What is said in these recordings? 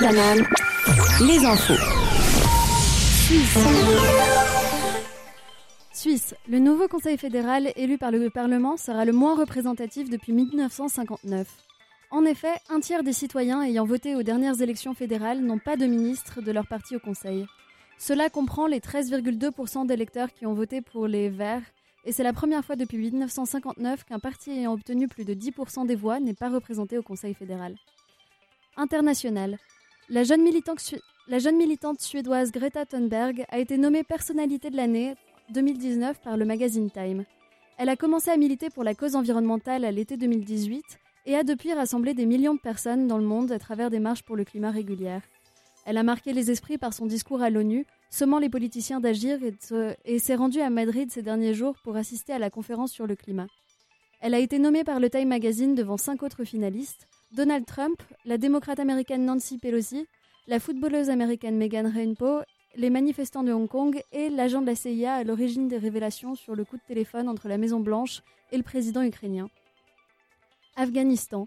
Les infos. Suisse. Suisse. Le nouveau Conseil fédéral élu par le Parlement sera le moins représentatif depuis 1959. En effet, un tiers des citoyens ayant voté aux dernières élections fédérales n'ont pas de ministre de leur parti au Conseil. Cela comprend les 13,2% d'électeurs qui ont voté pour les Verts, et c'est la première fois depuis 1959 qu'un parti ayant obtenu plus de 10% des voix n'est pas représenté au Conseil fédéral. International. La jeune, militante, suédoise Greta Thunberg a été nommée personnalité de l'année 2019 par le magazine Time. Elle a commencé à militer pour la cause environnementale à l'été 2018 et a depuis rassemblé des millions de personnes dans le monde à travers des marches pour le climat régulières. Elle a marqué les esprits par son discours à l'ONU, sommant les politiciens d'agir et, s'est rendue à Madrid ces derniers jours pour assister à la conférence sur le climat. Elle a été nommée par le Time Magazine devant cinq autres finalistes Donald Trump, la démocrate américaine Nancy Pelosi, la footballeuse américaine Megan Rainbow, les manifestants de Hong Kong et l'agent de la CIA à l'origine des révélations sur le coup de téléphone entre la Maison-Blanche et le président ukrainien. Afghanistan.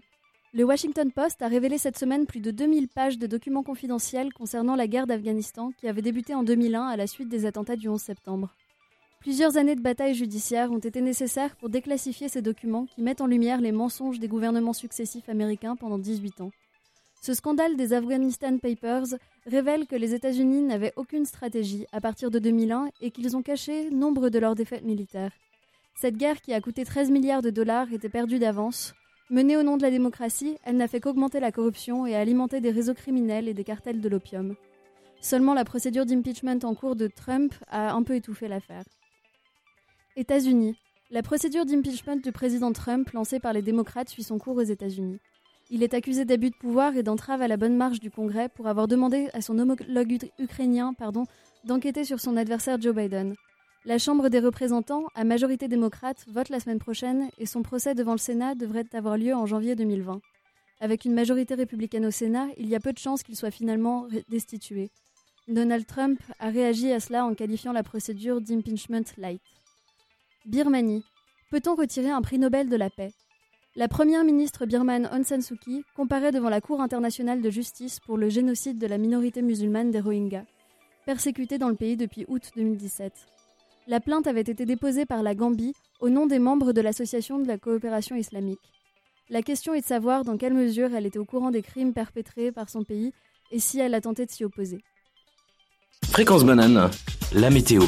Le Washington Post a révélé cette semaine plus de 2000 pages de documents confidentiels concernant la guerre d'Afghanistan qui avait débuté en 2001 à la suite des attentats du 11 septembre. Plusieurs années de bataille judiciaire ont été nécessaires pour déclassifier ces documents qui mettent en lumière les mensonges des gouvernements successifs américains pendant 18 ans. Ce scandale des Afghanistan Papers révèle que les États-Unis n'avaient aucune stratégie à partir de 2001 et qu'ils ont caché nombre de leurs défaites militaires. Cette guerre qui a coûté 13 milliards de dollars était perdue d'avance. Menée au nom de la démocratie, elle n'a fait qu'augmenter la corruption et alimenter des réseaux criminels et des cartels de l'opium. Seulement la procédure d'impeachment en cours de Trump a un peu étouffé l'affaire. États-Unis. La procédure d'impeachment du président Trump lancée par les démocrates suit son cours aux États-Unis. Il est accusé d'abus de pouvoir et d'entrave à la bonne marche du Congrès pour avoir demandé à son homologue ukrainien pardon, d'enquêter sur son adversaire Joe Biden. La Chambre des représentants, à majorité démocrate, vote la semaine prochaine et son procès devant le Sénat devrait avoir lieu en janvier 2020. Avec une majorité républicaine au Sénat, il y a peu de chances qu'il soit finalement destitué. Donald Trump a réagi à cela en qualifiant la procédure d'impeachment light. Birmanie. Peut-on retirer un prix Nobel de la paix? La première ministre birmane Aung San Suu Kyi comparaît devant la Cour internationale de justice pour le génocide de la minorité musulmane des Rohingyas, persécutée dans le pays depuis août 2017. La plainte avait été déposée par la Gambie au nom des membres de l'Association de la coopération islamique. La question est de savoir dans quelle mesure elle était au courant des crimes perpétrés par son pays et si elle a tenté de s'y opposer. Fréquence banane, la météo.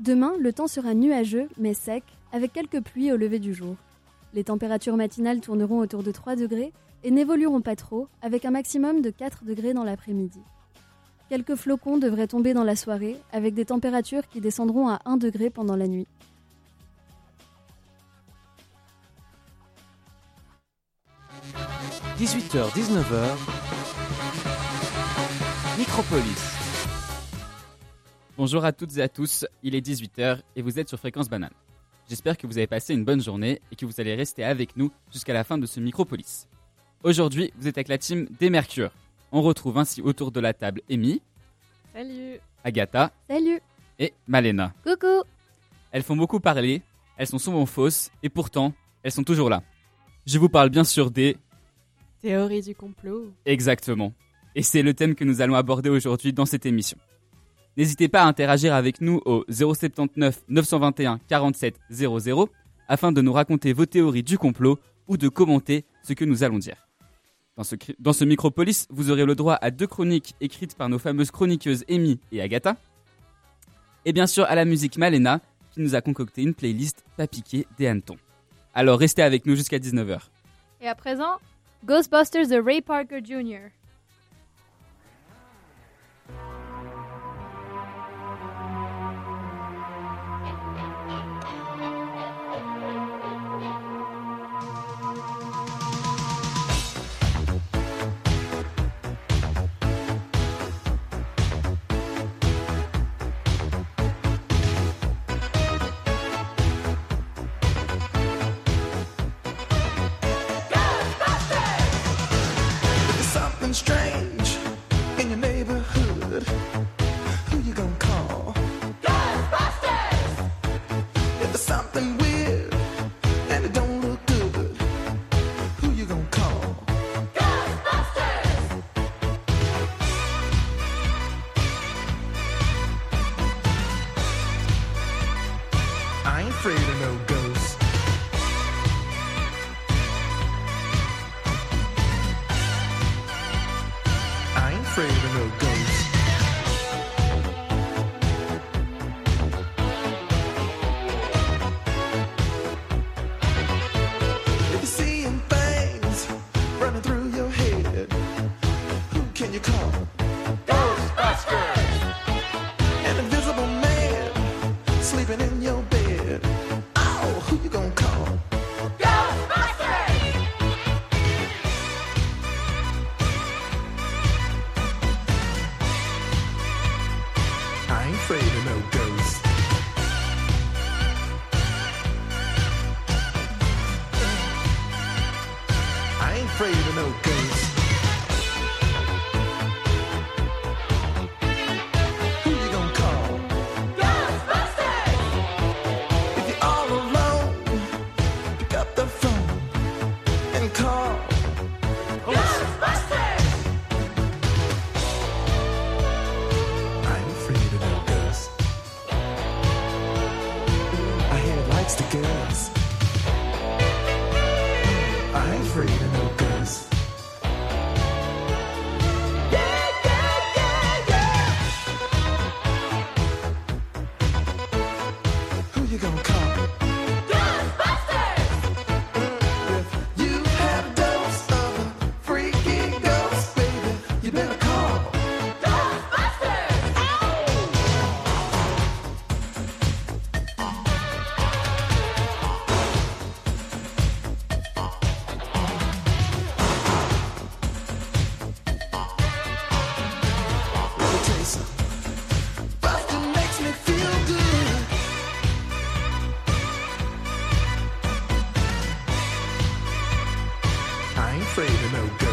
Demain, le temps sera nuageux mais sec, avec quelques pluies au lever du jour. Les températures matinales tourneront autour de 3 degrés et n'évolueront pas trop, avec un maximum de 4 degrés dans l'après-midi. Quelques flocons devraient tomber dans la soirée, avec des températures qui descendront à 1 degré pendant la nuit. – 18h-19h Micropolis Bonjour à toutes et à tous, il est 18h et vous êtes sur Fréquence Banane. J'espère que vous avez passé une bonne journée et que vous allez rester avec nous jusqu'à la fin de ce Micropolis. Aujourd'hui, vous êtes avec la team des Mercure. On retrouve ainsi autour de la table Amy. Salut. Agatha. Salut. Et Malena. Coucou. Elles font beaucoup parler, elles sont souvent fausses et pourtant, elles sont toujours là. Je vous parle bien sûr des... Théories du complot. Exactement. Et c'est le thème que nous allons aborder aujourd'hui dans cette émission. N'hésitez pas à interagir avec nous au 079 921 47 00 afin de nous raconter vos théories du complot ou de commenter ce que nous allons dire. Dans ce, dans Micropolis, vous aurez le droit à deux chroniques écrites par nos fameuses chroniqueuses Amy et Agatha. Et bien sûr à la musique Malena qui nous a concocté une playlist pas piqué des hannetons. Alors restez avec nous jusqu'à 19h. Et à présent, Ghostbusters de Ray Parker Jr. afraid of no ghosts.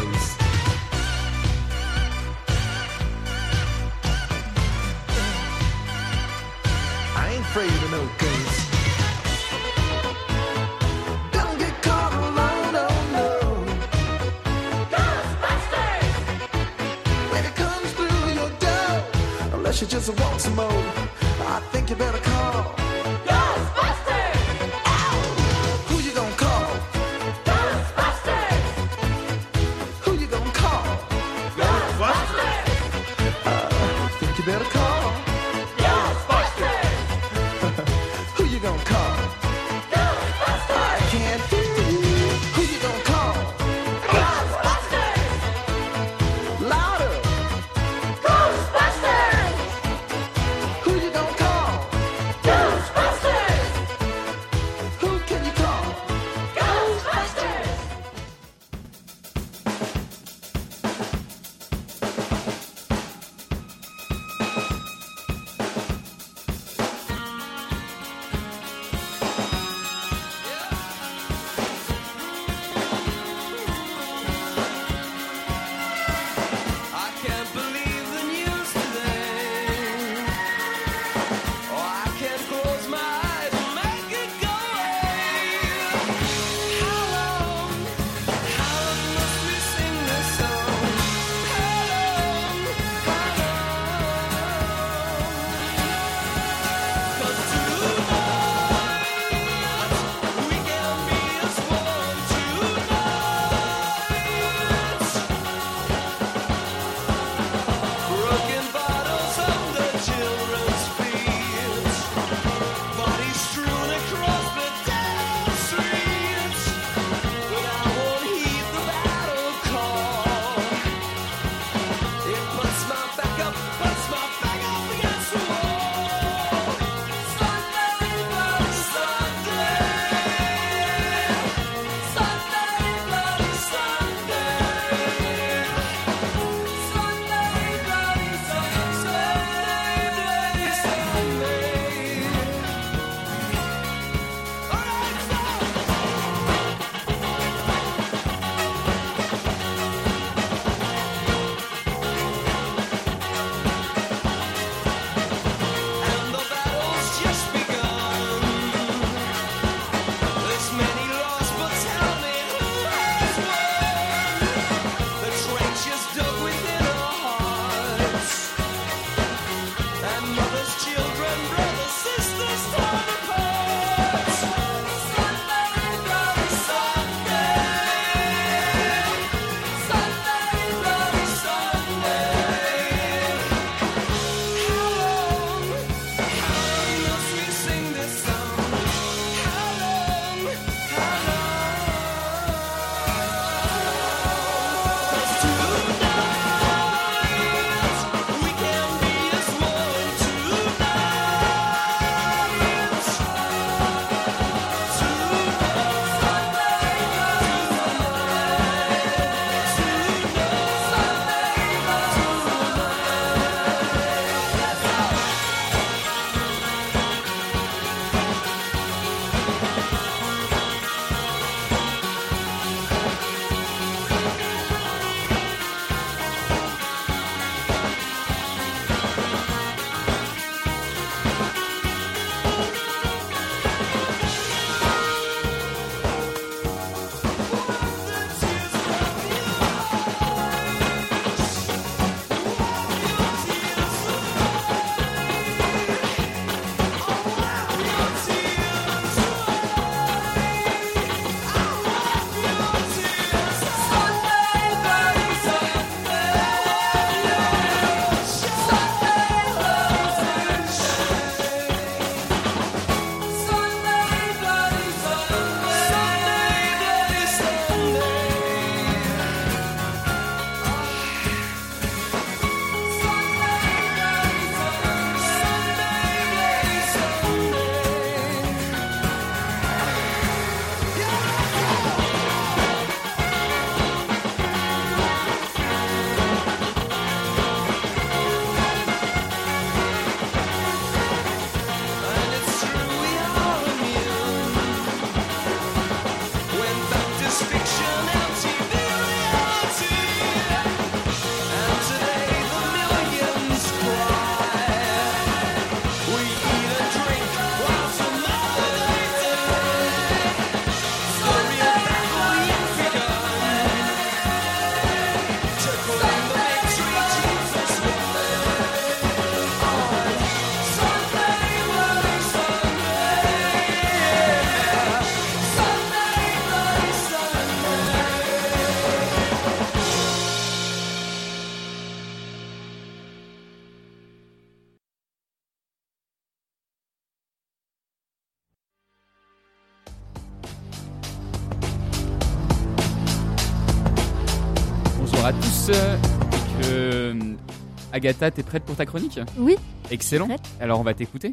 Agatha, t'es prête pour ta chronique Oui. Excellent. Prête. Alors on va t'écouter.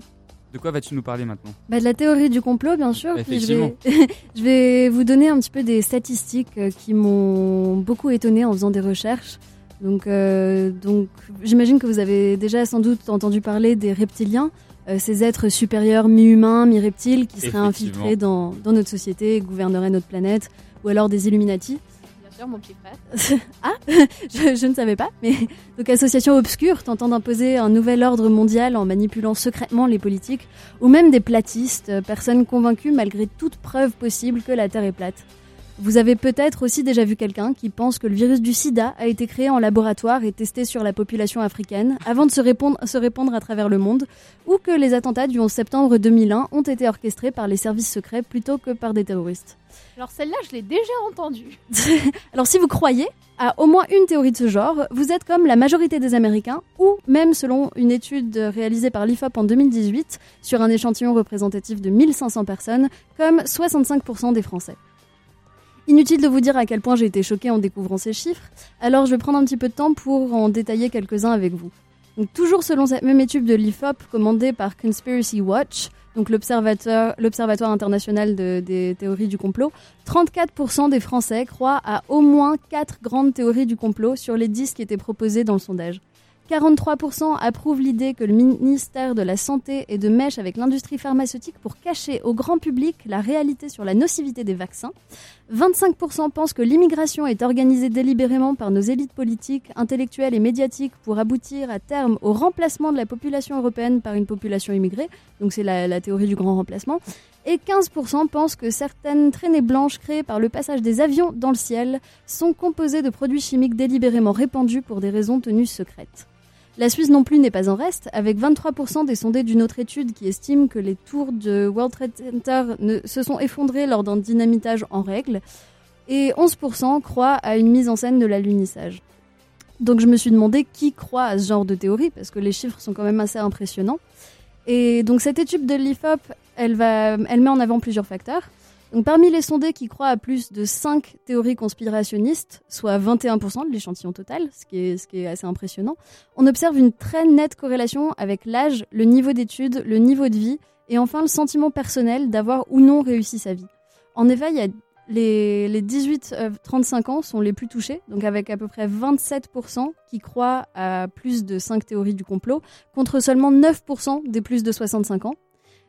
De quoi vas-tu nous parler maintenant Bah, de la théorie du complot, bien sûr. puis je, vais, je vais vous donner un petit peu des statistiques euh, qui m'ont beaucoup étonné en faisant des recherches. Donc, euh, donc j'imagine que vous avez déjà sans doute entendu parler des reptiliens, euh, ces êtres supérieurs mi-humains, mi-reptiles qui seraient Effectivement. infiltrés dans, dans notre société, gouverneraient notre planète, ou alors des Illuminati. Frère. je, je ne savais pas, mais donc association obscure tentant d'imposer un nouvel ordre mondial en manipulant secrètement les politiques, ou même des platistes, euh, personnes convaincues malgré toute preuve possible que la Terre est plate. Vous avez peut-être aussi déjà vu quelqu'un qui pense que le virus du sida a été créé en laboratoire et testé sur la population africaine avant de se répandre, se répandre à travers le monde, ou que les attentats du 11 septembre 2001 ont été orchestrés par les services secrets plutôt que par des terroristes. Alors celle-là, je l'ai déjà entendue. Alors si vous croyez à au moins une théorie de ce genre, vous êtes comme la majorité des Américains, ou même selon une étude réalisée par l'IFOP en 2018 sur un échantillon représentatif de 1500 personnes, comme 65% des Français. Inutile de vous dire à quel point j'ai été choquée en découvrant ces chiffres, alors je vais prendre un petit peu de temps pour en détailler quelques-uns avec vous. Toujours selon cette même étude de l'IFOP commandée par Conspiracy Watch, donc l'Observatoire international de- des théories du complot, 34% des Français croient à au moins 4 grandes théories du complot sur les 10 qui étaient proposées dans le sondage. 43% approuvent l'idée que le ministère de la Santé est de mèche avec l'industrie pharmaceutique pour cacher au grand public la réalité sur la nocivité des vaccins. 25% pensent que l'immigration est organisée délibérément par nos élites politiques, intellectuelles et médiatiques pour aboutir à terme au remplacement de la population européenne par une population immigrée. Donc c'est la, théorie du grand remplacement. Et 15% pensent que certaines traînées blanches créées par le passage des avions dans le ciel sont composées de produits chimiques délibérément répandus pour des raisons tenues secrètes. La Suisse non plus n'est pas en reste, avec 23% des sondés d'une autre étude qui estiment que les tours de World Trade Center se sont effondrées lors d'un dynamitage en règle, et 11% croient à une mise en scène de l'alunissage. Donc je me suis demandé qui croit à ce genre de théorie, parce que les chiffres sont quand même assez impressionnants. Et donc cette étude de l'IFOP, elle met en avant plusieurs facteurs. Parmi les sondés qui croient à plus de 5 théories conspirationnistes, soit 21% de l'échantillon total, ce qui, est, assez impressionnant, on observe une très nette corrélation avec l'âge, le niveau d'études, le niveau de vie et enfin le sentiment personnel d'avoir ou non réussi sa vie. En effet, les, les 18-35 ans sont les plus touchés, donc avec à peu près 27% qui croient à plus de 5 théories du complot, contre seulement 9% des plus de 65 ans.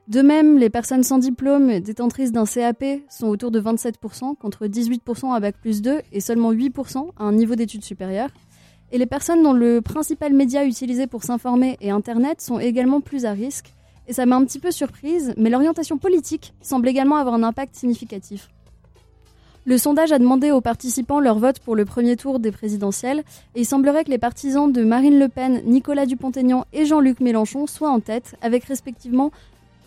De même, les personnes sans diplôme détentrices d'un CAP sont autour de 27%, contre 18% à Bac plus 2 et seulement 8% à un niveau d'études supérieures. Et les personnes dont le principal média utilisé pour s'informer est Internet sont également plus à risque. Et ça m'a un petit peu surprise, mais l'orientation politique semble également avoir un impact significatif. Le sondage a demandé aux participants leur vote pour le premier tour des présidentielles, et il semblerait que les partisans de Marine Le Pen, Nicolas Dupont-Aignan et Jean-Luc Mélenchon soient en tête, avec respectivement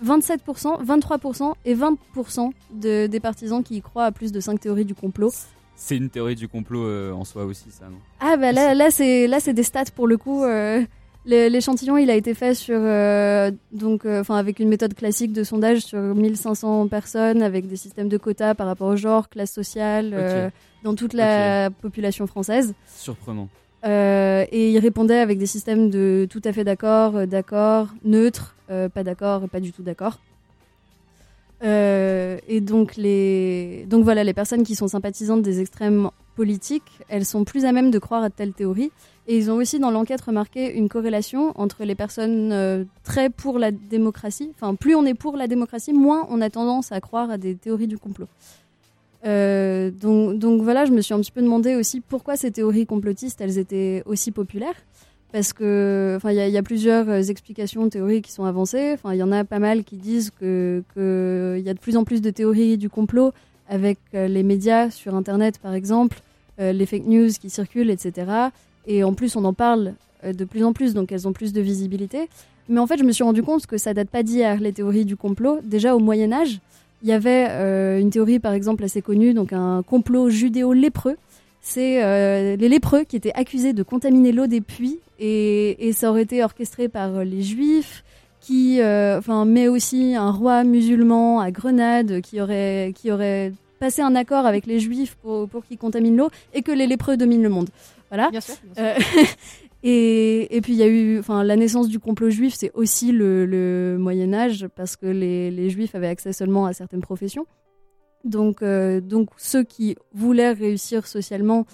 27%, 23% et 20% de- des partisans qui y croient à plus de 5 théories du complot. C'est une théorie du complot euh, en soi aussi, ça, non? Ah bah là, là c'est là c'est des stats pour le coup. euh, L'échantillon il a été fait sur euh, donc enfin avec une méthode classique de sondage sur 1500 personnes avec des systèmes de quotas par rapport au genre, classe sociale, dans toute la population française. Surprenant. Euh, et il répondait avec des systèmes de tout à fait d'accord, euh, d'accord, neutre, euh, pas d'accord, pas du tout d'accord. Et donc les, donc voilà, les personnes qui sont sympathisantes des extrêmes politiques, elles sont plus à même de croire à telle théorie. Et ils ont aussi dans l'enquête remarqué une corrélation entre les personnes très pour la démocratie. Enfin, plus on est pour la démocratie, moins on a tendance à croire à des théories du complot. Euh, donc, voilà, je me suis un petit peu demandé aussi pourquoi ces théories complotistes, elles étaient aussi populaires. Parce que, enfin, il y, a- plusieurs euh, explications théories qui sont avancées. Enfin, il y en a pas mal qui disent que que il y a de plus en plus de théories du complot avec euh, les médias sur Internet, par exemple, les fake news qui circulent, etc. Et en plus, on en parle de plus en plus, donc elles ont plus de visibilité. Mais en fait, je me suis rendu compte que ça date pas d'hier, les théories du complot. Déjà au Moyen Âge, il y avait euh, une théorie, par exemple, assez connue, donc un complot judéo-lépreux. C'est euh, les lépreux qui étaient accusés de contaminer l'eau des puits et, et ça aurait été orchestré par euh, les juifs, qui, euh, enfin, mais aussi un roi musulman à Grenade qui aurait, qui aurait passer un accord avec les juifs pour, pour qu'ils contaminent l'eau et que les lépreux dominent le monde. Voilà. Bien sûr. bien sûr. Euh, et, puis il y a eu, enfin, la naissance du complot juif, c'est aussi le, Moyen Âge parce que les, juifs avaient accès seulement à certaines professions. Donc, euh, donc ceux qui voulaient réussir socialement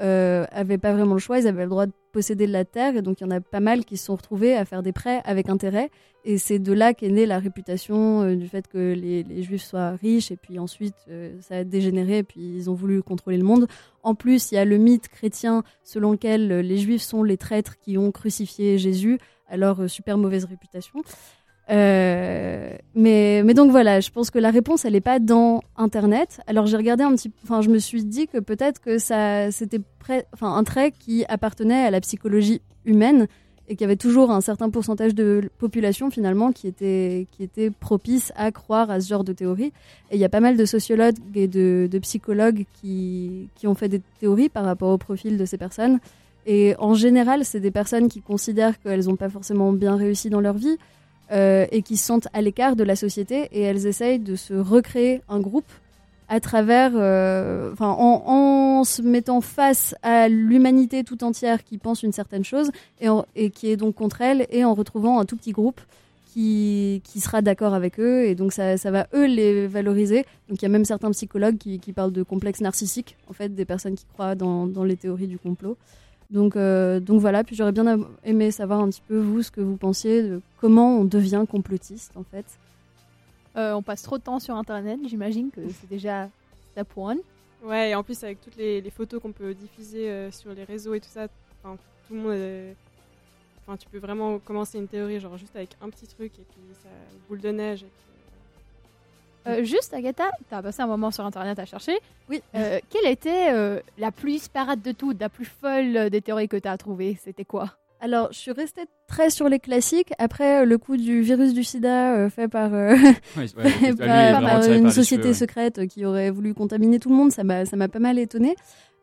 euh, avaient pas vraiment le choix. Ils avaient le droit de posséder de la terre et donc il y en a pas mal qui se sont retrouvés à faire des prêts avec intérêt. Et c'est de là qu'est née la réputation euh, du fait que les, juifs soient riches et puis ensuite euh, ça a dégénéré et puis ils ont voulu contrôler le monde. En plus, il y a le mythe chrétien selon lequel les juifs sont les traîtres qui ont crucifié Jésus. Alors, euh, super mauvaise réputation. Euh, mais, donc voilà, je pense que la réponse, elle n'est pas dans Internet. Alors j'ai regardé un petit, enfin je me suis dit que peut-être que ça, c'était un trait qui appartenait à la psychologie humaine et qu'il y avait toujours un certain pourcentage de population finalement qui était qui était propice à croire à ce genre de théorie. Et il y a pas mal de sociologues et de, de psychologues qui qui ont fait des théories par rapport au profil de ces personnes. Et en général, c'est des personnes qui considèrent qu'elles n'ont pas forcément bien réussi dans leur vie, euh, et qui se sentent à l'écart de la société et elles essayent de se recréer un groupe à travers, euh, en, se mettant face à l'humanité tout entière qui pense une certaine chose et, qui est donc contre elle et en retrouvant un tout petit groupe qui, qui sera d'accord avec eux et donc ça, ça va eux les valoriser. Donc il y a même certains psychologues qui, parlent de complexe narcissique, en fait, des personnes qui croient dans les théories du complot. Donc, euh, donc voilà, puis j'aurais bien aimé savoir un petit peu vous ce que vous pensiez de comment on devient complotiste en fait. Euh, on passe trop de temps sur Internet, j'imagine que c'est déjà step one. Ouais, et en plus, avec toutes les, les photos qu'on peut diffuser euh, sur les réseaux et tout ça, tout le monde. euh, Enfin, tu peux vraiment commencer une théorie, genre juste avec un petit truc et puis ça boule de neige. Et puis, Euh, juste, Agatha, tu as passé un moment sur Internet à chercher. Oui. Euh, quelle était euh, la plus disparate de toutes, la plus folle des théories que tu as trouvées? C'était quoi? Alors, je suis restée très sur les classiques. Après, le coup du virus du sida euh, fait par, euh, une société cheveux, ouais. secrète qui aurait voulu contaminer tout le monde, ça m'a ça m'a pas mal étonnée.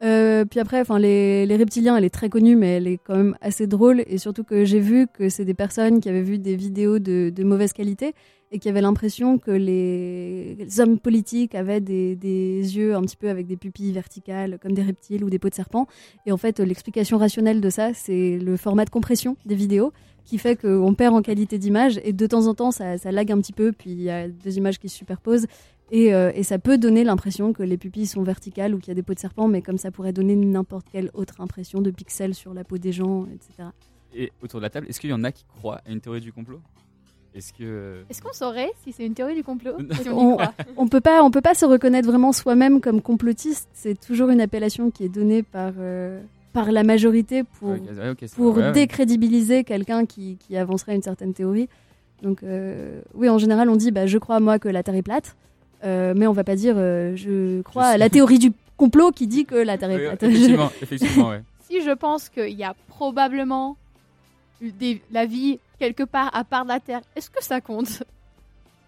Euh, puis après, enfin les, les reptiliens, elle est très connue, mais elle est quand même assez drôle. Et surtout que j'ai vu que c'est des personnes qui avaient vu des vidéos de, de mauvaise qualité et qui avaient l'impression que les, les hommes politiques avaient des, des yeux un petit peu avec des pupilles verticales, comme des reptiles ou des peaux de serpent. Et en fait, l'explication rationnelle de ça, c'est le format de compression des vidéos qui fait qu'on perd en qualité d'image et de temps en temps ça, ça lag un petit peu puis il y a deux images qui se superposent et, euh, et ça peut donner l'impression que les pupilles sont verticales ou qu'il y a des peaux de serpent mais comme ça pourrait donner n'importe quelle autre impression de pixels sur la peau des gens etc. Et autour de la table, est-ce qu'il y en a qui croient à une théorie du complot? Est-ce que. Est-ce qu'on saurait si c'est une théorie du complot si on y On, croit on peut pas on peut pas se reconnaître vraiment soi-même comme complotiste c'est toujours une appellation qui est donnée par euh, par la majorité pour Ouais, pour ouais, décrédibiliser quelqu'un qui, qui avancerait une certaine théorie. Donc euh, oui, en général, on dit bah, je crois moi que la Terre est plate, euh, mais on va pas dire euh, je crois Je à la théorie du complot qui dit que la Terre est plate. effectivement, effectivement, ouais. Si je pense qu'il y a probablement eu des- la vie quelque part à part de la Terre, est-ce que ça compte?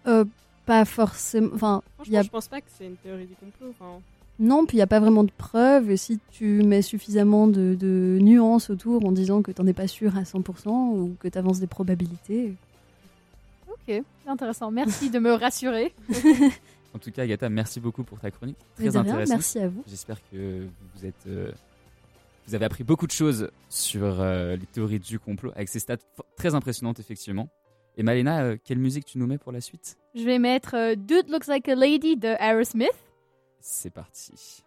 Euh, pas forcément. Enfin, franchement, y a je pense pas que c'est une théorie du complot. Enfin, non, puis il y a pas vraiment de preuves. Et si tu mets suffisamment de, de nuances autour en disant que t'en es pas sûr à 100% ou que tu avances des probabilités. Ok, intéressant. Merci de me rassurer. En tout cas, Agatha, merci beaucoup pour ta chronique. Très intéressante. merci à vous. J'espère que vous êtes. euh, vous avez appris beaucoup de choses sur euh, les théories du complot avec ces stats très impressionnantes, effectivement. Et Malena, euh, quelle musique tu nous mets pour la suite? Je vais mettre euh, Dude Looks Like a Lady de Aerosmith. C'est parti.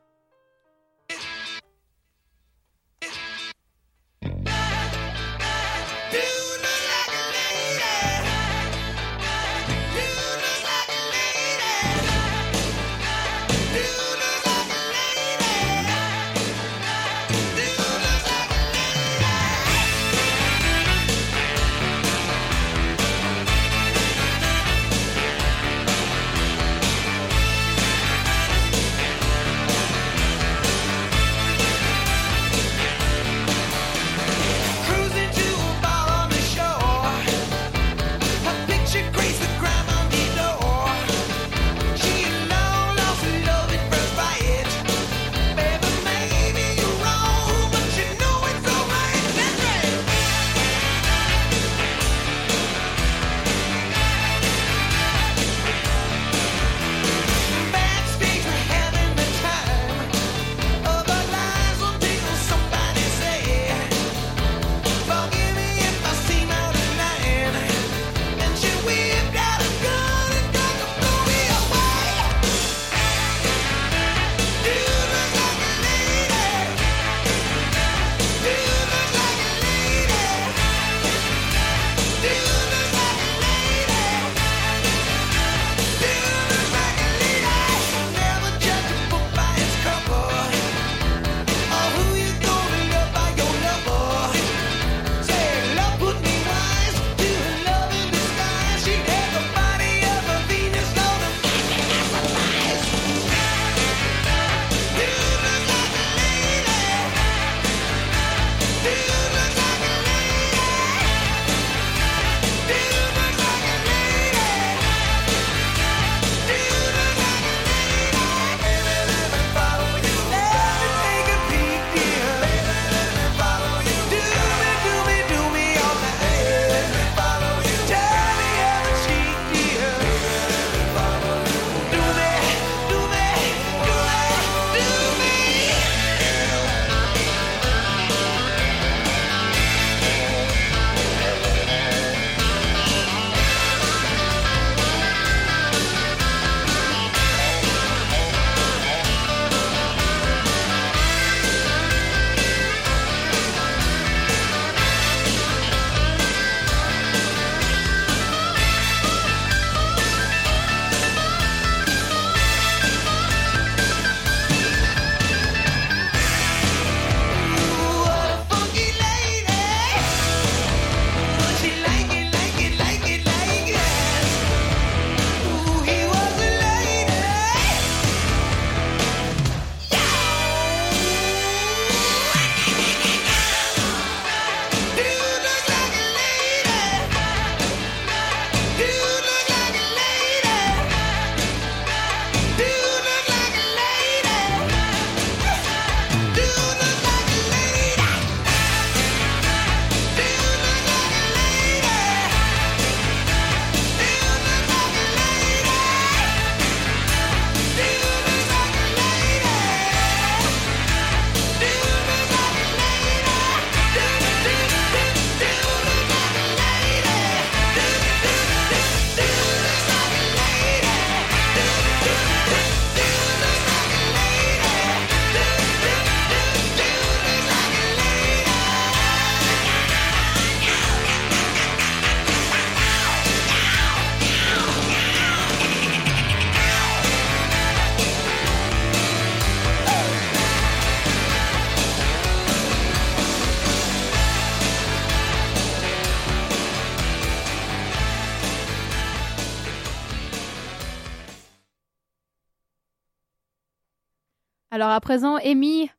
Alors à présent, Amy,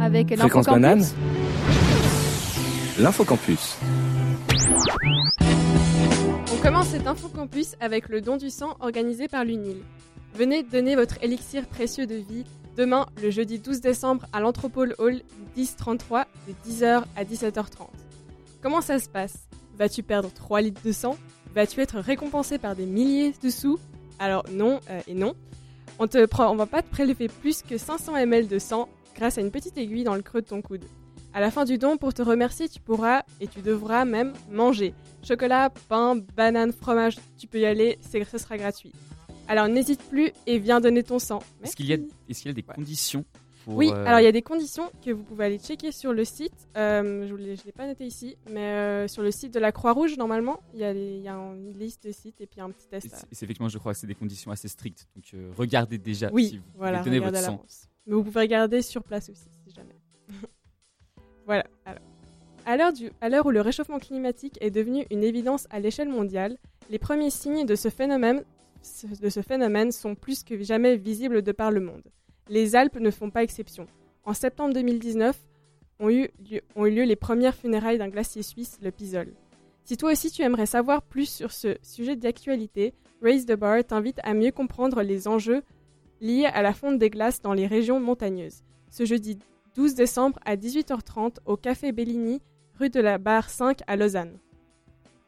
avec Fréquence l'infocampus. banane. L'infocampus. On commence cet infocampus avec le don du sang organisé par l'UNIL. Venez donner votre élixir précieux de vie demain, le jeudi 12 décembre, à l'Anthropole Hall 1033 de 10h à 17h30. Comment ça se passe? Vas-tu perdre 3 litres de sang? Vas-tu être récompensé par des milliers de sous? Alors non euh, et non. On te prend, on va pas te prélever plus que 500 ml de sang grâce à une petite aiguille dans le creux de ton coude. À la fin du don, pour te remercier, tu pourras et tu devras même manger. Chocolat, pain, banane, fromage, tu peux y aller, c'est- ce sera gratuit. Alors n'hésite plus et viens donner ton sang. Est-ce qu'il y a, est-ce qu'il y a des Ouais. conditions pour, Oui, euh, alors il y a des conditions que vous pouvez aller checker sur le site. Euh, je ne l'ai pas noté ici, mais euh, sur le site de la Croix-Rouge, normalement, il y, a des- il y a une liste de sites et puis un petit et test. à- c'est- effectivement, je crois que c'est des conditions assez strictes. Donc regardez déjà Oui, si vous voilà, regardez votre sang. Mais vous pouvez regarder sur place aussi, si jamais. voilà, alors. À l'heure du- à l'heure où le réchauffement climatique est devenu une évidence à l'échelle mondiale, les premiers signes de ce phénomène, de ce phénomène sont plus que jamais visibles de par le monde. Les Alpes ne font pas exception. En septembre 2019, ont eu lieu, les premières funérailles d'un glacier suisse, le Pisol. Si toi aussi tu aimerais savoir plus sur ce sujet d'actualité, Raise the Bar t'invite à mieux comprendre les enjeux liés à la fonte des glaces dans les régions montagneuses. Ce jeudi 12 décembre à 18h30 au Café Bellini, rue de la Barre 5 à Lausanne.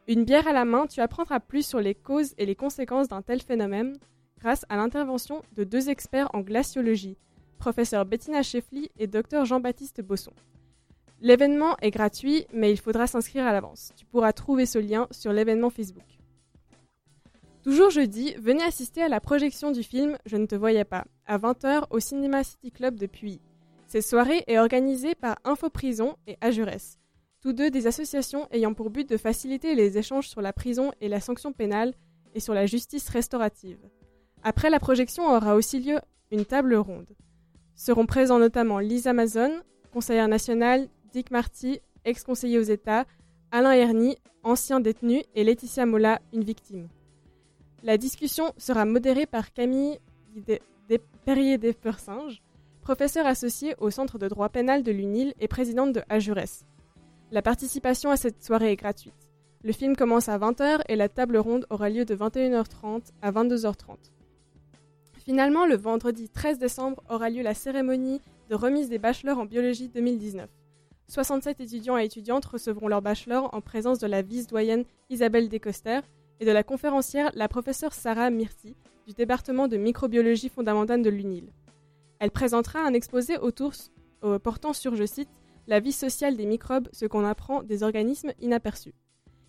Une bière à la main, tu apprendras plus sur les causes et les conséquences d'un tel phénomène grâce à l'intervention de deux experts en glaciologie, professeur Bettina Scheffli et Dr Jean-Baptiste Bosson. L'événement est gratuit, mais il faudra s'inscrire à l'avance. Tu pourras trouver ce lien sur l'événement Facebook. Toujours jeudi, venez assister à la projection du film Je ne te voyais pas, à 20h au Cinéma City Club de Puy. Cette soirée est organisée par Info Prison et Ajures, tous deux des associations ayant pour but de faciliter les échanges sur la prison et la sanction pénale et sur la justice restaurative. Après la projection aura aussi lieu une table ronde. Seront présents notamment Lisa Amazon, conseillère nationale, Dick Marty, ex-conseiller aux États, Alain Herny, ancien détenu, et Laetitia Mola, une victime. La discussion sera modérée par Camille Des- Des- Perrier-Despersinges, professeure associée au Centre de droit pénal de l'UNIL et présidente de Ajures. La participation à cette soirée est gratuite. Le film commence à 20h et la table ronde aura lieu de 21h30 à 22h30. Finalement, le vendredi 13 décembre aura lieu la cérémonie de remise des bachelors en biologie 2019. 67 étudiants et étudiantes recevront leur bachelor en présence de la vice-doyenne Isabelle Descoster et de la conférencière la professeure Sarah Myrti du département de microbiologie fondamentale de l'UNIL. Elle présentera un exposé autour euh, portant sur, je cite, la vie sociale des microbes, ce qu'on apprend des organismes inaperçus.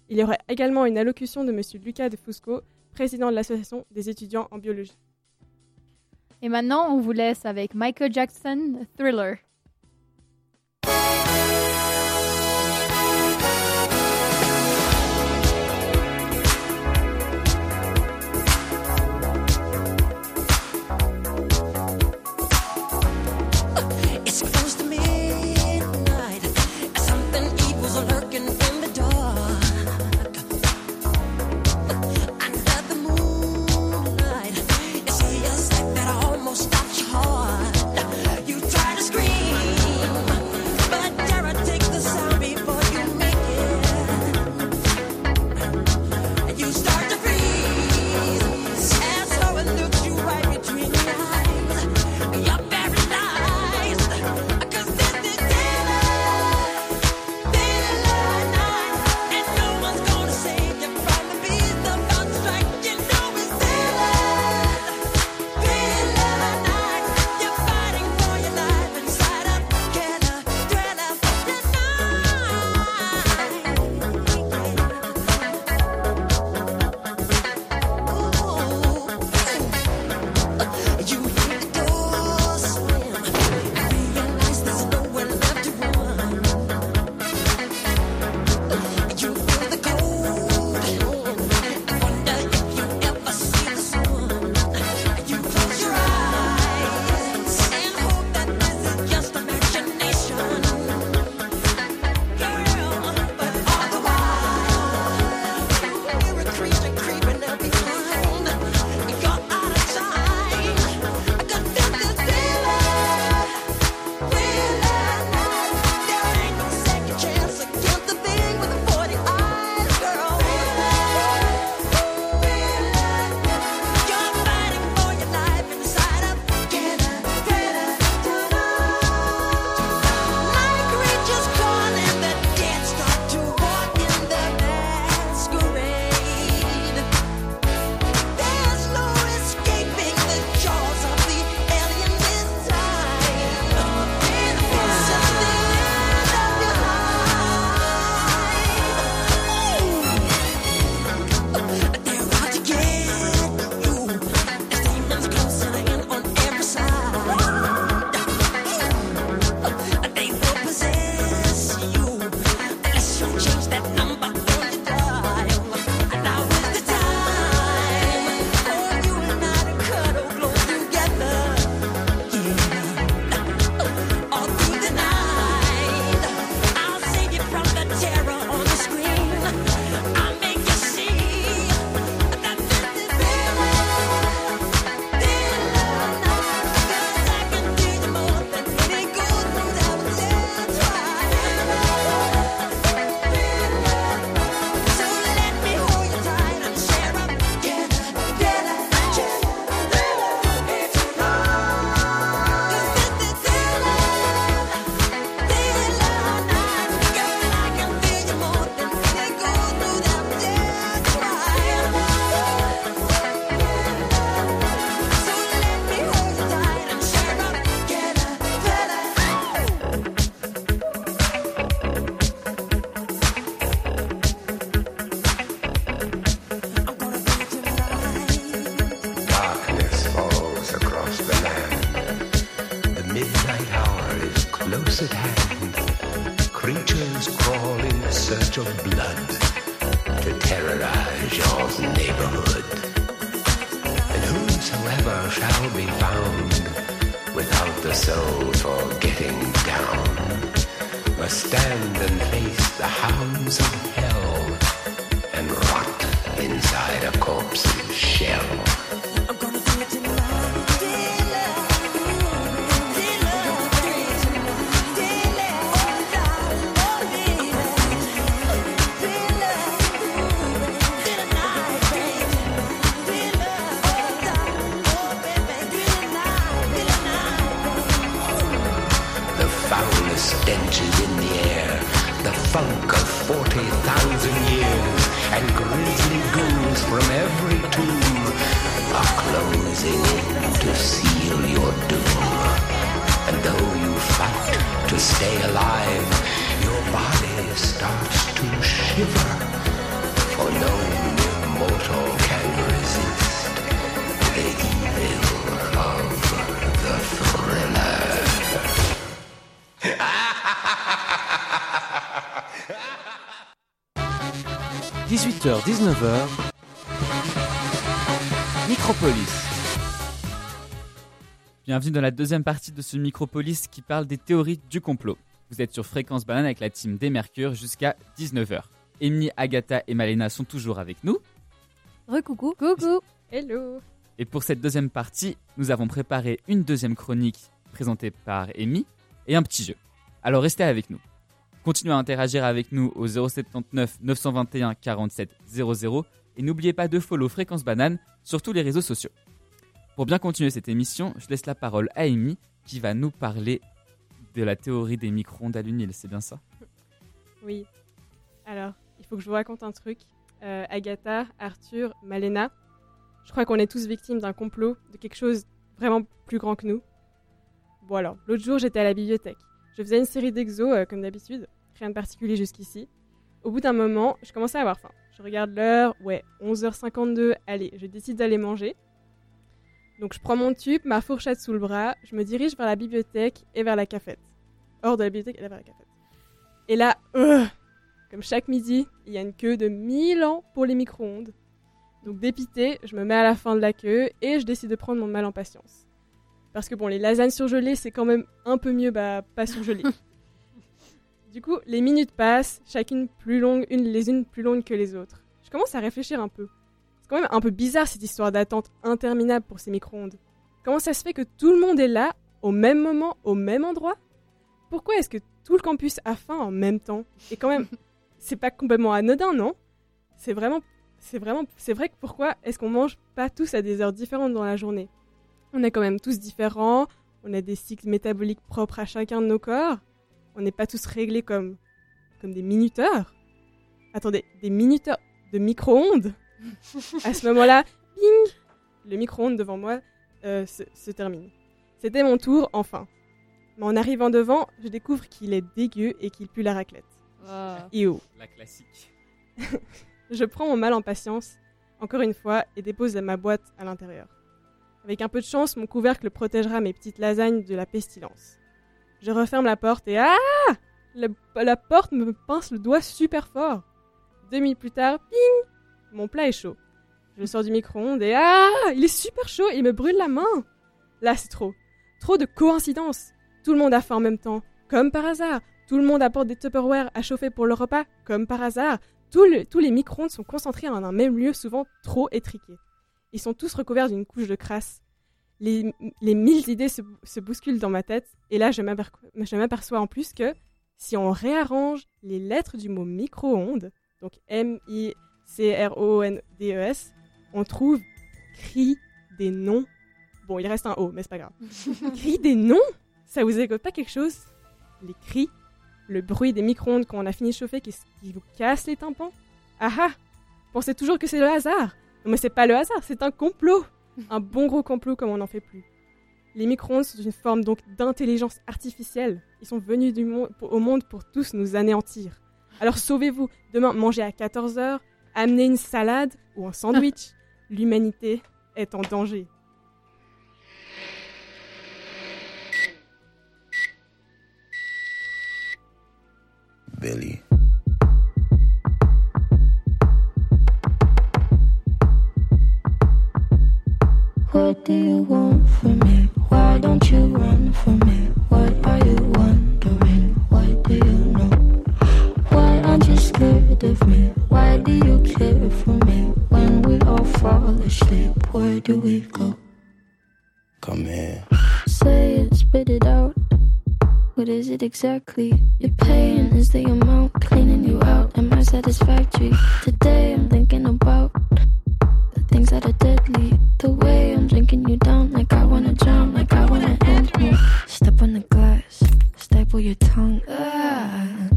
Il y aura également une allocution de M. Lucas de Fusco, président de l'association des étudiants en biologie. Et maintenant, on vous laisse avec Michael Jackson, Thriller. To stay alive, your body starts to shiver, for no mortal can resist the evil of the thriller. 18h-19h, Micropolis. Bienvenue dans la deuxième partie de ce Micropolis qui parle des théories du complot. Vous êtes sur Fréquence Banane avec la team des Mercure jusqu'à 19h. Amy, Agatha et Malena sont toujours avec nous. Recoucou. Coucou. Hello Et pour cette deuxième partie, nous avons préparé une deuxième chronique présentée par Amy et un petit jeu. Alors restez avec nous. Continuez à interagir avec nous au 079 921 47 00 et n'oubliez pas de follow Fréquence Banane sur tous les réseaux sociaux. Pour bien continuer cette émission, je laisse la parole à Amy qui va nous parler de la théorie des micro-ondes à l'unil, c'est bien ça? Oui. Alors, il faut que je vous raconte un truc. Euh, Agatha, Arthur, Malena, je crois qu'on est tous victimes d'un complot, de quelque chose vraiment plus grand que nous. Bon alors, l'autre jour j'étais à la bibliothèque. Je faisais une série d'exos euh, comme d'habitude, rien de particulier jusqu'ici. Au bout d'un moment, je commençais à avoir faim. Je regarde l'heure, ouais, 11h52, allez, je décide d'aller manger. Donc je prends mon tube, ma fourchette sous le bras, je me dirige vers la bibliothèque et vers la cafette. Hors de la bibliothèque et vers la cafette. Et là, euh, comme chaque midi, il y a une queue de 1000 ans pour les micro-ondes. Donc dépité, je me mets à la fin de la queue et je décide de prendre mon mal en patience. Parce que bon, les lasagnes surgelées, c'est quand même un peu mieux, bah, pas surgelées. du coup, les minutes passent, chacune plus longue, une, les unes plus longues que les autres. Je commence à réfléchir un peu. C'est quand même un peu bizarre cette histoire d'attente interminable pour ces micro-ondes. Comment ça se fait que tout le monde est là, au même moment, au même endroit? Pourquoi est-ce que tout le campus a faim en même temps? Et quand même, c'est pas complètement anodin, non? C'est vraiment, c'est vraiment, c'est vrai que pourquoi est-ce qu'on mange pas tous à des heures différentes dans la journée? On est quand même tous différents, on a des cycles métaboliques propres à chacun de nos corps, on n'est pas tous réglés comme, comme des minuteurs. Attendez, des minuteurs de micro-ondes? À ce moment-là, ping Le micro-ondes devant moi euh, se, se termine. C'était mon tour, enfin. Mais en arrivant devant, je découvre qu'il est dégueu et qu'il pue la raclette. Ew. La classique. Je prends mon mal en patience, encore une fois, et dépose ma boîte à l'intérieur. Avec un peu de chance, mon couvercle protégera mes petites lasagnes de la pestilence. Je referme la porte et ah la, la porte me pince le doigt super fort. Deux minutes plus tard, ping Mon plat est chaud. Je sors du micro-ondes et ah Il est super chaud il me brûle la main Là, c'est trop. Trop de coïncidences. Tout le monde a faim en même temps, comme par hasard. Tout le monde apporte des Tupperware à chauffer pour le repas, comme par hasard. Tous, le- tous les micro-ondes sont concentrés en un même lieu, souvent trop étriqués. Ils sont tous recouverts d'une couche de crasse. Les, mille idées se, se bousculent dans ma tête, et là je m'aper- je m'aperçois en plus que si on réarrange les lettres du mot micro-ondes, donc M-I-C-R-O-N-D-E-S, E on trouve cri des noms. Bon, il reste un O, mais c'est pas grave. cri des noms? Ça vous écoute pas quelque chose? Les cris Le bruit des micro-ondes quand on a fini de chauffer qui, vous casse les tympans? Ah ah Pensez toujours que c'est le hasard Non mais c'est pas le hasard, c'est un complot Un bon gros complot comme on n'en fait plus. Les micro-ondes sont une forme donc d'intelligence artificielle. Ils sont venus du monde, au monde pour tous nous anéantir. Alors sauvez-vous. Demain, mangez à 14h, amenez une salade ou un sandwich. L'humanité est en danger. Billy. What do you want from me? Why don't you run from me? What are you wondering? What do you know? Why aren't you scared of me? Why do you care for me? When we all fall asleep, where do we go? Come here. Say it, spit it out. What is it exactly? Your pain is the amount cleaning you out. Am I satisfactory? Today I'm thinking about the things that are deadly. The way I'm drinking you down, like I wanna drown, like I wanna end me. Step on the glass, staple your tongue. Ah,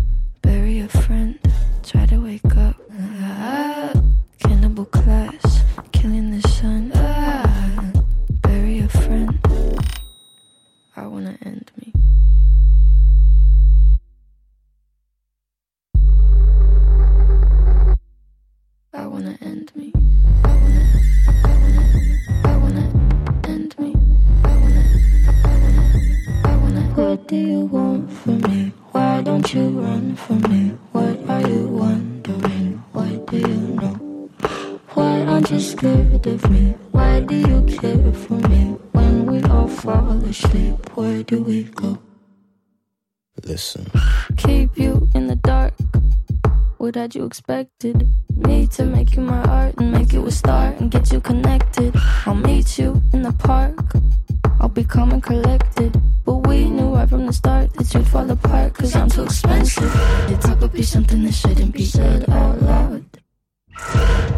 for me? When we all fall asleep, where do we go? Listen. keep you in the dark. What had you expected? Me to make you my art and make you a star and get you connected. I'll meet you in the park. I'll be calm and collected. But we knew right from the start that you'd fall apart cause I'm too expensive. Your talk would be something that shouldn't be said out loud.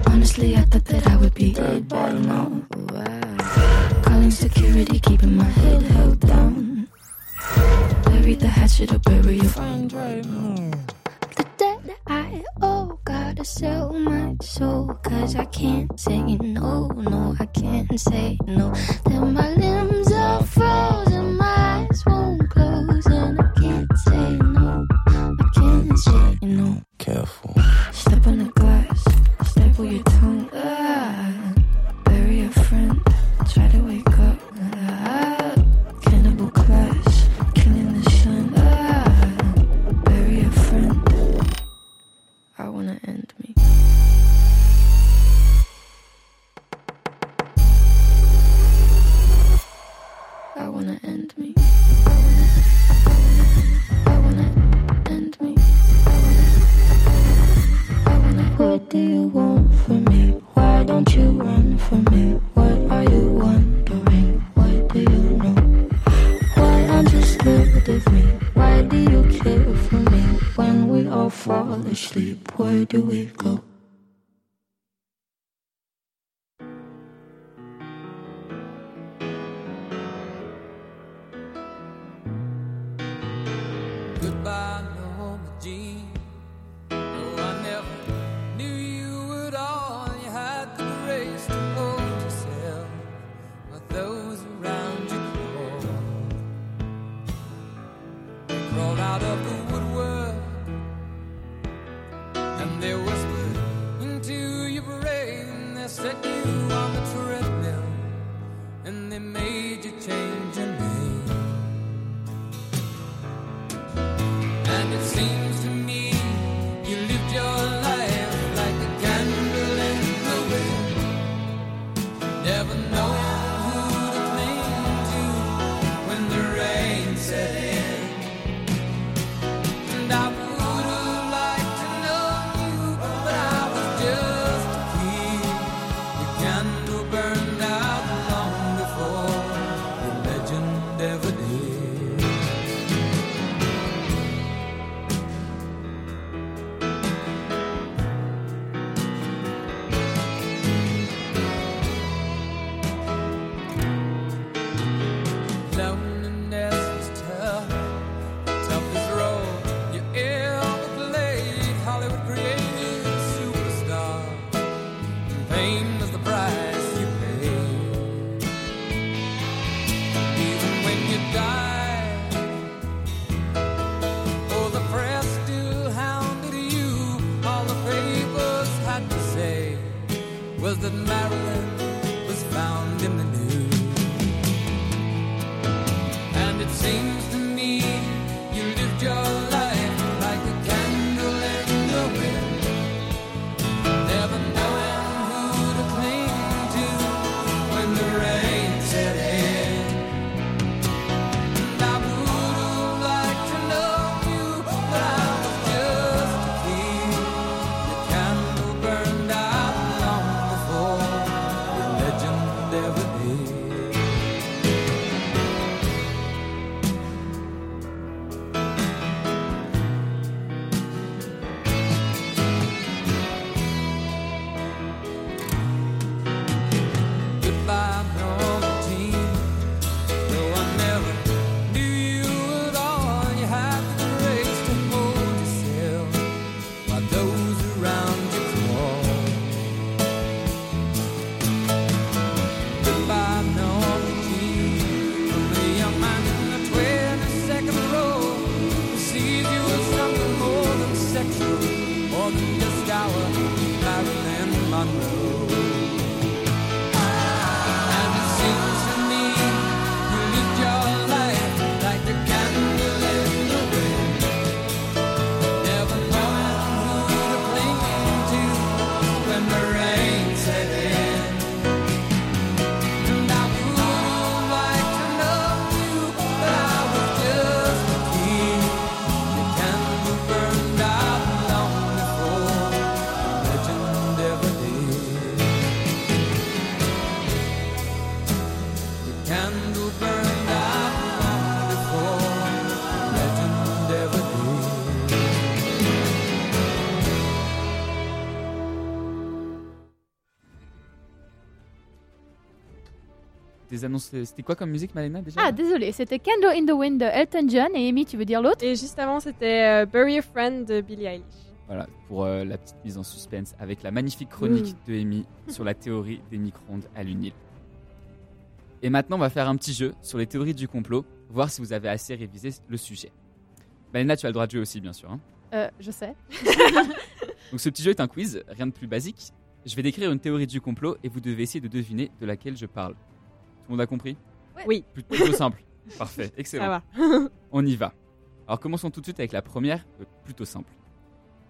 Honestly, I thought that I would be dead by now. Wow. Calling security, keeping my head held down. Bury the hatchet or bury your friend right now. The debt I owe, gotta sell my soul. Cause I can't say no, no, I can't say no. Then my limbs are frozen, my eyes won't close, and I can't say no. I can't say no. Careful. Step on the staple your tongue. Ah, bury a friend, try to wake up. Ah, cannibal class, killing the sun. Ah, bury a friend. I wanna end me. I wanna end me. I wanna, I wanna end me. What do you want from me? Why don't you run from me? What are you wondering? What do you know? Why aren't you scared of me? Why do you care for me? When we all fall asleep, where do we go? Goodbye, des annonces. C'était quoi comme musique, Malena déjà? Ah, désolé, c'était Candle in the Wind de Elton John. Et Amy, tu veux dire l'autre? Et juste avant, c'était euh, Bury a Friend de Billie Eilish. Voilà, pour euh, la petite mise en suspense avec la magnifique chronique Mm. de Amy sur la théorie des micro-ondes à l'unil. Et maintenant, on va faire un petit jeu sur les théories du complot, voir si vous avez assez révisé le sujet. Malena, tu as le droit de jouer aussi, bien sûr. hein. Euh, je sais. Donc, ce petit jeu est un quiz, rien de plus basique. Je vais décrire une théorie du complot et vous devez essayer de deviner de laquelle je parle. Monde a compris Oui. Plutôt simple. Parfait, excellent. Ça va. On y va. Alors commençons tout de suite avec la première, euh, plutôt simple.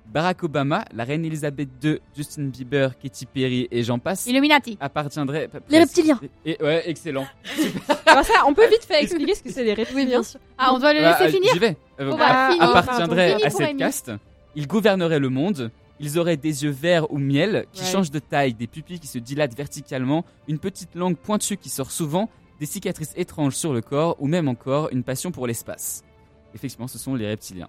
Barack Obama, la reine Elisabeth II, Justin Bieber, Katy Perry et j'en passe Illuminati. appartiendraient. p- Les reptiliens. Et, ouais, excellent. Alors ça, on peut vite fait expliquer ce que c'est les reptiliens. Oui, bien sûr. Ah, on doit le Bah, laisser euh, finir J'y vais. Euh, Bon, bah, app- fini. appartiendraient Fini à cette caste. Ils gouverneraient le monde. Ils auraient des yeux verts ou miel qui Ouais. changent de taille, des pupilles qui se dilatent verticalement, une petite langue pointue qui sort souvent, des cicatrices étranges sur le corps ou même encore une passion pour l'espace. Effectivement, ce sont les reptiliens.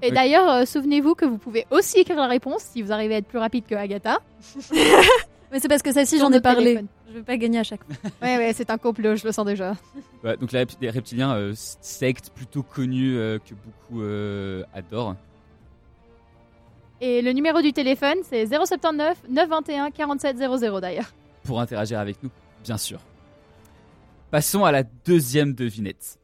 Et d'ailleurs, euh, souvenez-vous que vous pouvez aussi écrire la réponse si vous arrivez à être plus rapide que Agatha. Mais c'est parce que celle-ci, j'en ai parlé. téléphone. Je vais pas gagner à chaque fois. Ouais, ouais, c'est un complot, je le sens déjà. Ouais, donc les, rep- les reptiliens, euh, secte plutôt connue euh, que beaucoup euh, adorent. Et le numéro du téléphone, c'est 079 921 4700 d'ailleurs. pour interagir avec nous, bien sûr. Passons à la deuxième devinette.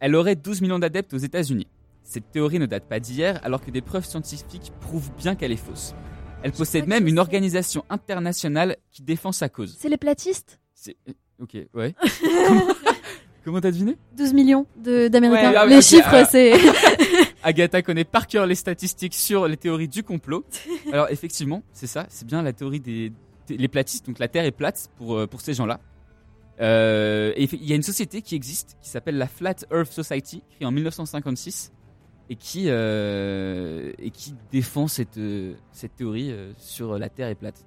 Elle aurait 12 millions d'adeptes aux États-Unis. Cette théorie ne date pas d'hier, alors que des preuves scientifiques prouvent bien qu'elle est fausse. Elle possède même une organisation internationale qui défend sa cause. C'est les platistes? C'est... euh, Ok, ouais. Comment- Comment t'as deviné? 12 millions de- d'Américains. Ouais, ah, les ok, chiffres, ah. c'est. Agatha connaît par cœur les statistiques sur les théories du complot. Alors effectivement, c'est ça, c'est bien la théorie des, les platistes. Donc la Terre est plate pour euh, pour ces gens-là. Euh, et il y a une société qui existe qui s'appelle la Flat Earth Society, créée en 1956 et qui euh, et qui défend cette cette théorie sur la Terre est plate.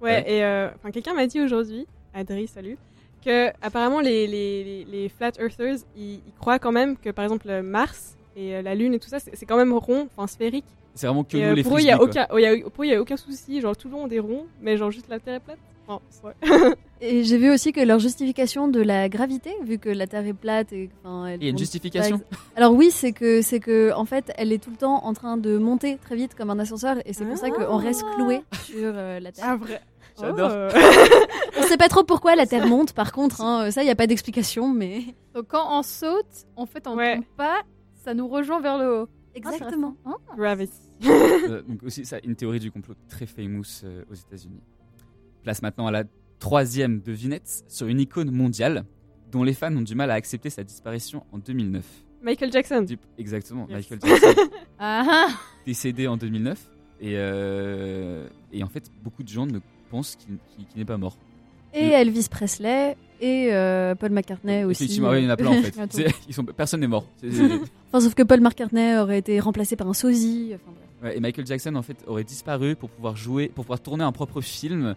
Ouais, Ouais. et euh, enfin, quelqu'un m'a dit aujourd'hui, Adri, salut, que apparemment les, les, les, les flat earthers, ils, ils croient quand même que par exemple Mars et euh, la Lune et tout ça, c'est quand même rond, enfin sphérique. C'est vraiment que Et, nous euh, les pour eux, il y a aucun, oh, il y a- pour eux, il y a aucun souci, genre tout le monde est rond, mais genre juste la Terre est plate. Non, c'est vrai. Et j'ai vu aussi que leur justification de la gravité, vu que la Terre est plate et enfin, elle Il y a une justification pas Alors oui, c'est que c'est que en fait, elle est tout le temps en train de monter très vite comme un ascenseur, et c'est pour ça qu'on reste cloué sur euh, la Terre. Ah vrai. J'adore. On sait pas trop pourquoi la Terre monte. Par contre, hein, ça, il y a pas d'explication, mais Donc quand on saute, en fait, on Ouais. tombe pas, ça nous rejoint vers le haut. exactement. Hein Gravity. Euh, donc aussi ça, une théorie du complot très famous euh, aux États-Unis. Place maintenant à la troisième devinette sur une icône mondiale dont les fans ont du mal à accepter sa disparition en 2009. Michael Jackson. Du- Exactement, Yes. Michael Jackson, Ah ah décédé en 2009 et, euh, et en fait beaucoup de gens ne pensent qu'il n'est pas mort. Et Elvis Presley et euh, Paul McCartney aussi. Effectivement, oui, il y en a plein en fait. C'est- Ils sont, personne n'est mort. C'est- c'est- Enfin, sauf que Paul McCartney aurait été remplacé par un sosie. Enfin, bref. Ouais, et Michael Jackson en fait aurait disparu pour pouvoir jouer, pour pouvoir tourner un propre film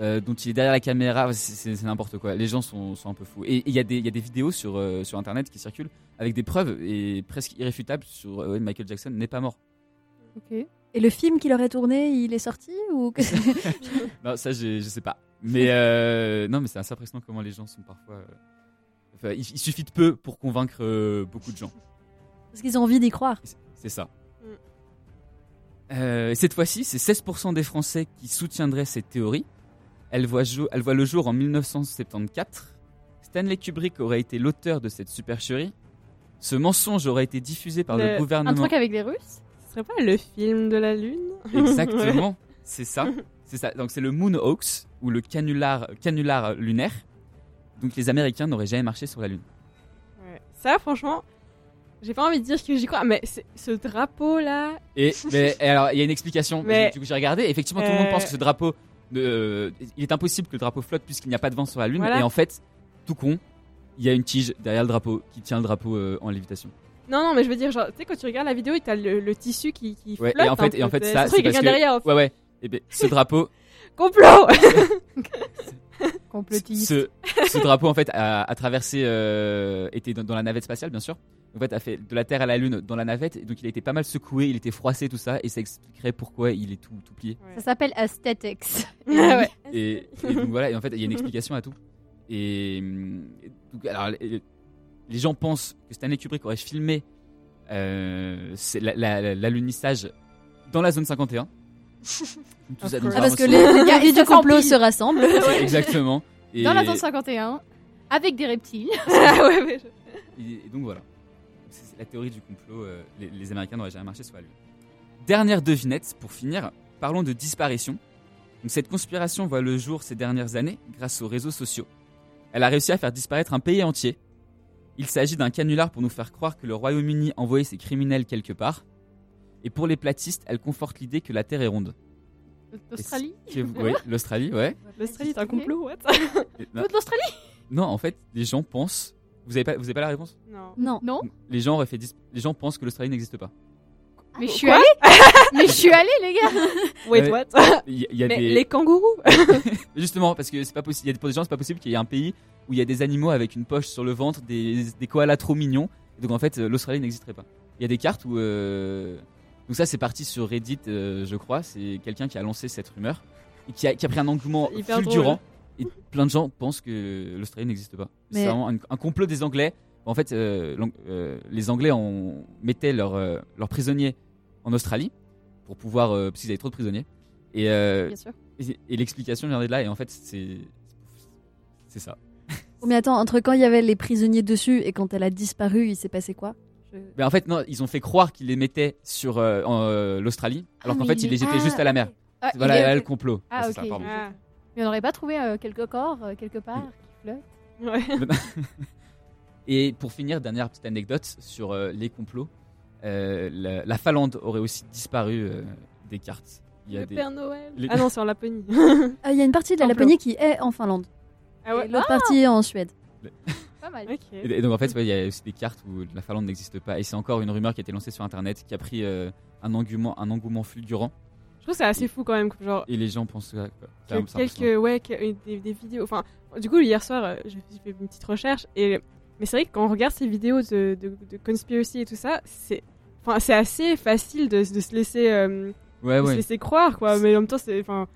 euh, dont il est derrière la caméra. C'est- C'est c'est n'importe quoi. Les gens sont, sont un peu fous. Et il y, a des- il y a des vidéos sur, euh, sur internet qui circulent avec des preuves et presque irréfutables sur euh, ouais, Michael Jackson n'est pas mort. Ok. Et le film qu'il aurait tourné, il est sorti ou que- Non, ça je, je sais pas. Mais euh, non, mais c'est assez impressionnant comment les gens sont parfois. euh, enfin, il, il suffit de peu pour convaincre euh, beaucoup de gens. Parce qu'ils ont envie d'y croire. C'est ça. Mm. Euh, cette fois-ci, c'est 16% des Français qui soutiendraient cette théorie. Elle voit, jo- elle voit le jour en 1974. Stanley Kubrick aurait été l'auteur de cette supercherie. Ce mensonge aurait été diffusé par le, Le- gouvernement. Un truc avec les Russes Ce serait pas le film de la Lune? Exactement, c'est ça. C'est ça. Donc c'est le Moon Hoax ou le canular, canular lunaire. Donc les Américains n'auraient jamais marché sur la Lune. Ouais. Ça, franchement, j'ai pas envie de dire que j'y crois, mais ce drapeau-là, Et, mais, et alors, il y a une explication. Mais- Du coup, j'ai regardé. Effectivement, tout le monde Euh, pense que ce drapeau, ne- il est impossible que le drapeau flotte puisqu'il n'y a pas de vent sur la Lune. Voilà. Et en fait, tout con, il y a une tige derrière le drapeau qui tient le drapeau euh, en lévitation. Non, non, mais je veux dire, genre, tu sais, quand tu regardes la vidéo, t'as le, le tissu qui, qui Ouais, flotte. et en un fait, peu. et en fait, C'est- ça, c'est parce que, derrière. en fait. ouais, ouais. Et ben, ce drapeau, Complot Complotiste. ce, ce drapeau en fait a, a traversé, euh, était dans, dans la navette spatiale, bien sûr. En fait, a fait de la Terre à la Lune dans la navette, et donc il a été pas mal secoué, il était froissé, tout ça, et ça expliquerait pourquoi il est tout, tout plié. Ça s'appelle aesthetics. Ouais, ouais. Et, et donc voilà, et en fait, il y a une explication à tout. Et, et donc, alors, les, les gens pensent que Stanley Kubrick aurait filmé euh, c'est la- la- la- l'alunissage dans la zone 51. Tout ça, donc, Ah, parce que les, Ça du complot se rassemblent. Exactement. Et, Dans la zone 51, avec des reptiles. Ah ouais, mais je- et- et donc voilà. C'est la théorie du complot. euh, les, les Américains n'auraient jamais marché sur la Lune. Dernière devinette pour finir. Parlons de disparition. Donc, cette conspiration voit le jour ces dernières années grâce aux réseaux sociaux. Elle a réussi à faire disparaître un pays entier. Il s'agit d'un canular pour nous faire croire que le Royaume-Uni envoyait ses criminels quelque part. Et pour les platistes, elle conforte l'idée que la Terre est ronde. L'Australie Oui, l'Australie, ouais. L'Australie, c'est un complot, what? l'Australie? Non, en fait, les gens pensent. Vous avez pas, vous avez pas la réponse? Non. Non. Non Les gens auraient fait. dis- Les gens pensent que l'Australie n'existe pas. Mais je suis allée Mais je suis allée, les gars Wait, Ouais. what? y, a- il y a Mais des. les kangourous Justement, parce que c'est pas possible. Il y a des- pour des gens, c'est pas possible qu'il y ait un pays où il y a des animaux avec une poche sur le ventre, des, des koalas trop mignons. Et donc en fait, euh, l'Australie n'existerait pas. Il y a des cartes où. euh, Donc ça, c'est parti sur Reddit, euh, je crois. C'est quelqu'un qui a lancé cette rumeur et qui a, qui a pris un engouement fulgurant. Et plein de gens pensent que l'Australie n'existe pas. Mais- C'est vraiment un, un complot des Anglais. En fait, euh, euh, les Anglais ont, mettaient leurs leurs prisonniers en Australie pour pouvoir. parce qu'ils avaient trop de prisonniers. Et, Bien sûr. et, et l'explication vient de là. Et en fait, c'est. C'est ça. Mais attends, entre quand il y avait les prisonniers dessus et quand elle a disparu, il s'est passé quoi? Je- Mais en fait, non, ils ont fait croire qu'ils les mettaient sur euh, en, euh, l'Australie, alors Ah, qu'en mais fait, il ils les jetaient Ah, juste à la mer. Ah, voilà, il est- là, le complot. Ah, ok. ça. Ah. Mais on n'aurait pas trouvé euh, quelques corps, euh, quelque part, qui flottent Ouais. Et pour finir, dernière petite anecdote sur euh, les complots. Euh, la, la Finlande aurait aussi disparu euh, des cartes. Il y a Le des... Père Noël. Les- Ah non, c'est en Laponie. Ah, Il y a une partie de la. Laponie qui est en Finlande. ah ouais. Et l'autre partie est en Suède. Pas mal. Ok. Et et donc en fait, ouais, il y a aussi des cartes où la Finlande n'existe pas. Et c'est encore une rumeur qui a été lancée sur Internet, qui a pris euh, un engouement, un engouement fulgurant. Je trouve que c'est assez fou quand même. Genre, Et les gens pensent que quelques ouais que- euh, des, des vidéos enfin du coup hier soir euh, j'ai fait une petite recherche et mais c'est vrai que quand on regarde ces vidéos de, de, de conspiracy et tout ça c'est enfin c'est assez facile de, de se laisser euh, Ouais, de se ouais. laisser croire quoi mais en même temps c'est enfin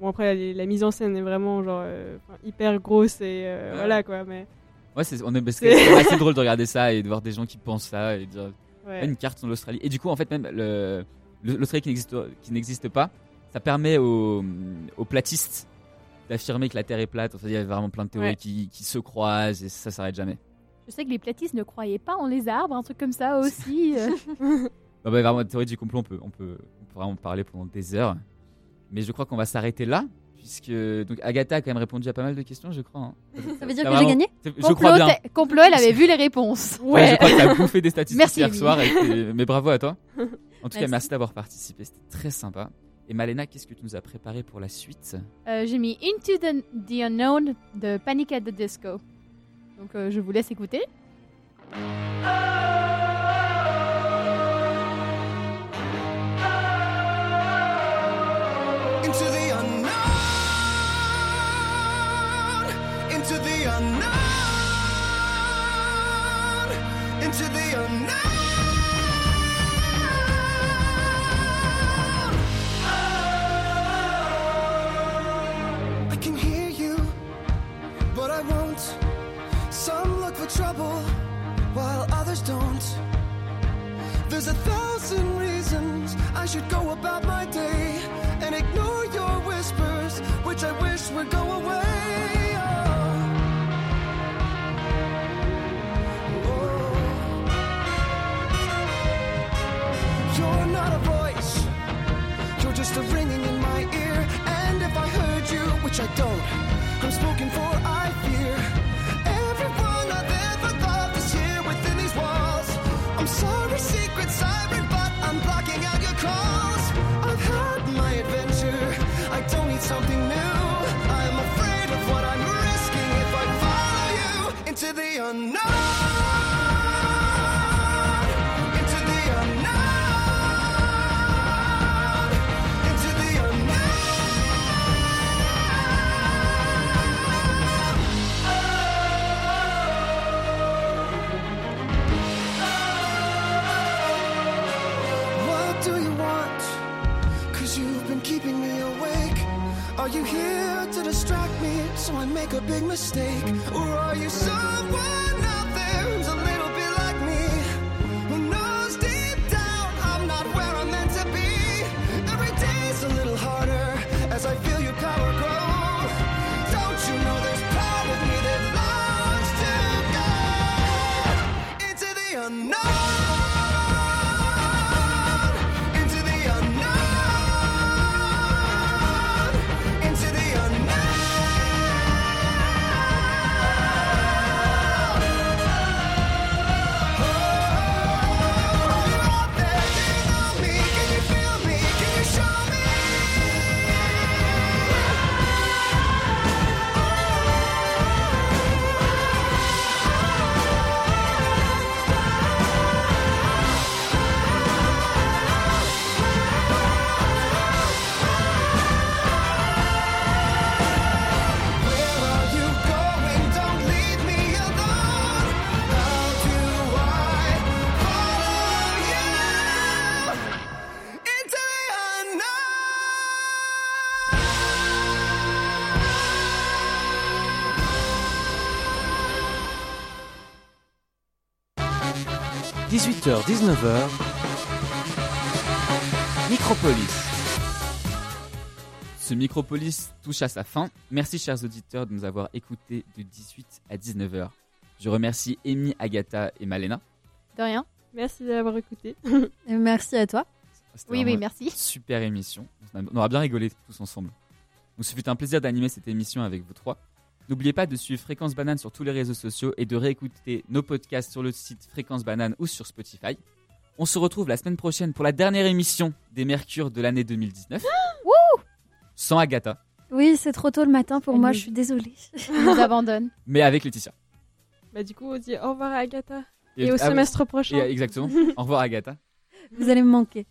bon après la, la mise en scène est vraiment genre euh, hyper grosse et euh, Ouais. voilà quoi mais Ouais, c'est on est, parce que C'est- c'est assez drôle de regarder ça et de voir des gens qui pensent ça et de dire ouais. Ah, une carte sur l'Australie. Et du coup, en fait, même le- le- l'Australie qui n'existe qui n'existe pas, ça permet aux, aux platistes d'affirmer que la Terre est plate. Enfin, il y a vraiment plein de théories Ouais. qui, qui se croisent et ça s'arrête jamais. Je sais que les platistes ne croyaient pas en les arbres, un truc comme ça aussi. euh. Bah, bah, vraiment, la théorie du complot, on peut, on peut, on peut vraiment parler pendant des heures. Mais je crois qu'on va s'arrêter là, puisque donc Agatha a quand même répondu à pas mal de questions, je crois. hein. Ça veut dire que j'ai gagné Je complot, crois bien. complot, elle avait vu les réponses. Ouais, je crois que t'as bouffé des statistiques Merci, hier soir. et que- Mais bravo à toi. En tout cas, Merci. d'avoir participé. C'était très sympa. Et Malena, qu'est-ce que tu nous as préparé pour la suite? Euh, J'ai mis Into the, the Unknown de Panic at the Disco. Donc euh, je vous laisse écouter. Into There's a thousand reasons I should go about my day just a ringing in my ear. And if I heard you, which I don't, you here to distract me so I make a big mistake? Or are you someone 18h-19h, Micropolis. Ce Micropolis touche à sa fin. Merci chers auditeurs de nous avoir écoutés de 18 à 19h. Je remercie Amy, Agatha et Malena. De rien. Merci d'avoir écouté. Et merci à toi. Oui, oui, merci. Super émission. On aura bien rigolé tous ensemble. Donc, ce fut un plaisir d'animer cette émission avec vous trois. N'oubliez pas de suivre Fréquence Banane sur tous les réseaux sociaux et de réécouter nos podcasts sur le site Fréquence Banane ou sur Spotify. On se retrouve la semaine prochaine pour la dernière émission des Mercures de l'année 2019. Sans Agatha, Oui, c'est trop tôt le matin pour Elle moi, nous- je suis désolée. On nous abandonne. mais avec Laetitia. Bah, du coup, on dit au revoir à Agatha. Et, au ah semestre prochain. et, exactement. Au revoir Agatha. Vous allez me manquer.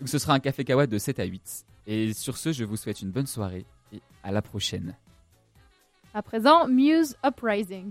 Donc, ce sera un café kawa de 7 à 8. Et sur ce, je vous souhaite une bonne soirée et à la prochaine. À présent, Muse Uprising.